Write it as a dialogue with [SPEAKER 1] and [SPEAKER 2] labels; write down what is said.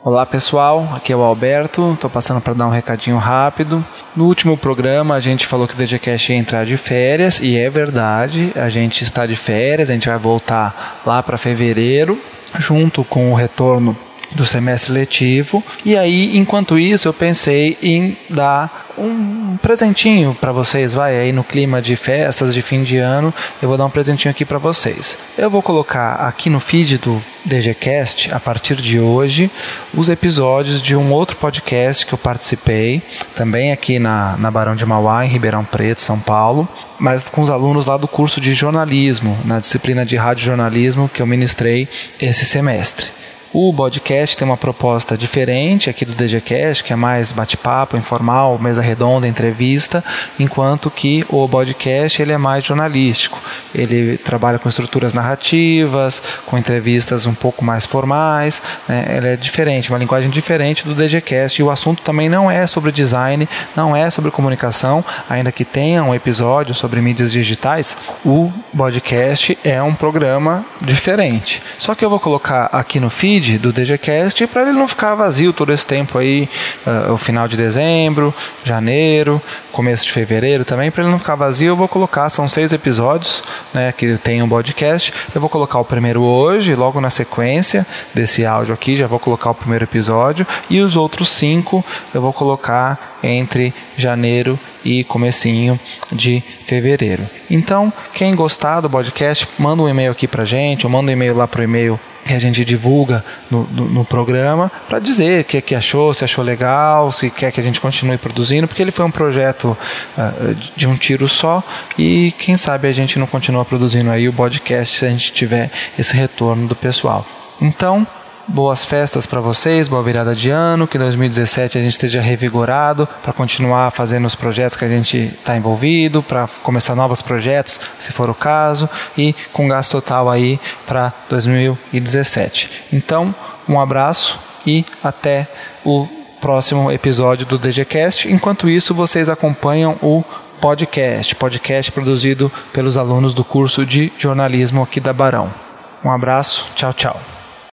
[SPEAKER 1] Olá pessoal, aqui é o Alberto, estou passando para dar um recadinho rápido. No último programa a gente falou que o DGCast ia entrar de férias e é verdade, a gente está de férias, a gente vai voltar lá para fevereiro, junto com o retorno do semestre letivo. E aí, enquanto isso, eu pensei em dar um presentinho para vocês, vai aí no clima de festas de fim de ano, eu vou dar um presentinho aqui para vocês. Eu vou colocar aqui no feed do DGCast, a partir de hoje, os episódios de um outro podcast que eu participei, também aqui na, na Barão de Mauá, em Ribeirão Preto, São Paulo, mas com os alunos lá do curso de jornalismo, na disciplina de rádio jornalismo que eu ministrei esse semestre. O podcast tem uma proposta diferente aqui do DGCast, que é mais bate-papo, informal, mesa redonda, entrevista, enquanto que o podcast ele é mais jornalístico. Ele trabalha com estruturas narrativas, com entrevistas um pouco mais formais, né? ele é diferente, uma linguagem diferente do DGCast. E o assunto também não é sobre design, não é sobre comunicação, ainda que tenha um episódio sobre mídias digitais, o podcast é um programa diferente. Só que eu vou colocar aqui no feed feed do DGCast para ele não ficar vazio todo esse tempo aí, uh, o final de dezembro, janeiro, começo de fevereiro também, para ele não ficar vazio, eu vou colocar, são seis episódios né, que tem um podcast. Eu vou colocar o primeiro hoje, logo na sequência desse áudio aqui, já vou colocar o primeiro episódio, e os outros cinco eu vou colocar entre janeiro e comecinho de fevereiro. Então, quem gostar do podcast, manda um e-mail aqui pra gente, ou manda um e-mail lá pro e-mail que a gente divulga no, no, no programa para dizer o que, que achou, se achou legal, se quer que a gente continue produzindo, porque ele foi um projeto uh, de um tiro só e quem sabe a gente não continua produzindo aí o podcast se a gente tiver esse retorno do pessoal. Então, boas festas para vocês, boa virada de ano, que 2017 a gente esteja revigorado para continuar fazendo os projetos que a gente está envolvido, para começar novos projetos, se for o caso, e com gasto total aí para 2017. Então, um abraço e até o próximo episódio do DGCast. Enquanto isso, vocês acompanham o podcast, podcast produzido pelos alunos do curso de jornalismo aqui da Barão. Um abraço, tchau, tchau.